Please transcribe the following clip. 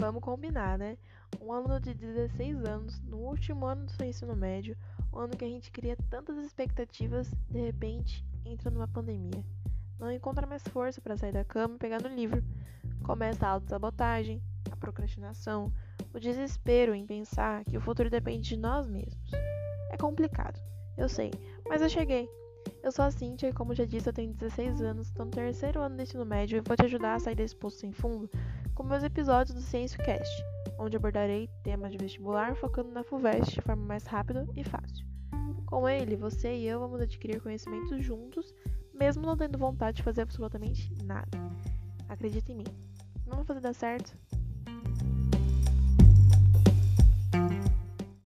Vamos combinar, né? Um aluno de 16 anos, no último ano do seu ensino médio, um ano que a gente cria tantas expectativas, de repente entra numa pandemia. Não encontra mais força para sair da cama e pegar no livro. Começa a autossabotagem, a procrastinação, o desespero em pensar que o futuro depende de nós mesmos. É complicado, eu sei, mas eu cheguei. Eu sou a Cintia e, como já disse, eu tenho 16 anos, estou no terceiro ano do ensino médio e vou te ajudar a sair desse poço sem fundo com meus episódios do CiêncioCast, onde abordarei temas de vestibular focando na FUVEST de forma mais rápida e fácil. Com ele, você e eu vamos adquirir conhecimentos juntos, mesmo não tendo vontade de fazer absolutamente nada. Acredita em mim. Vamos fazer dar certo?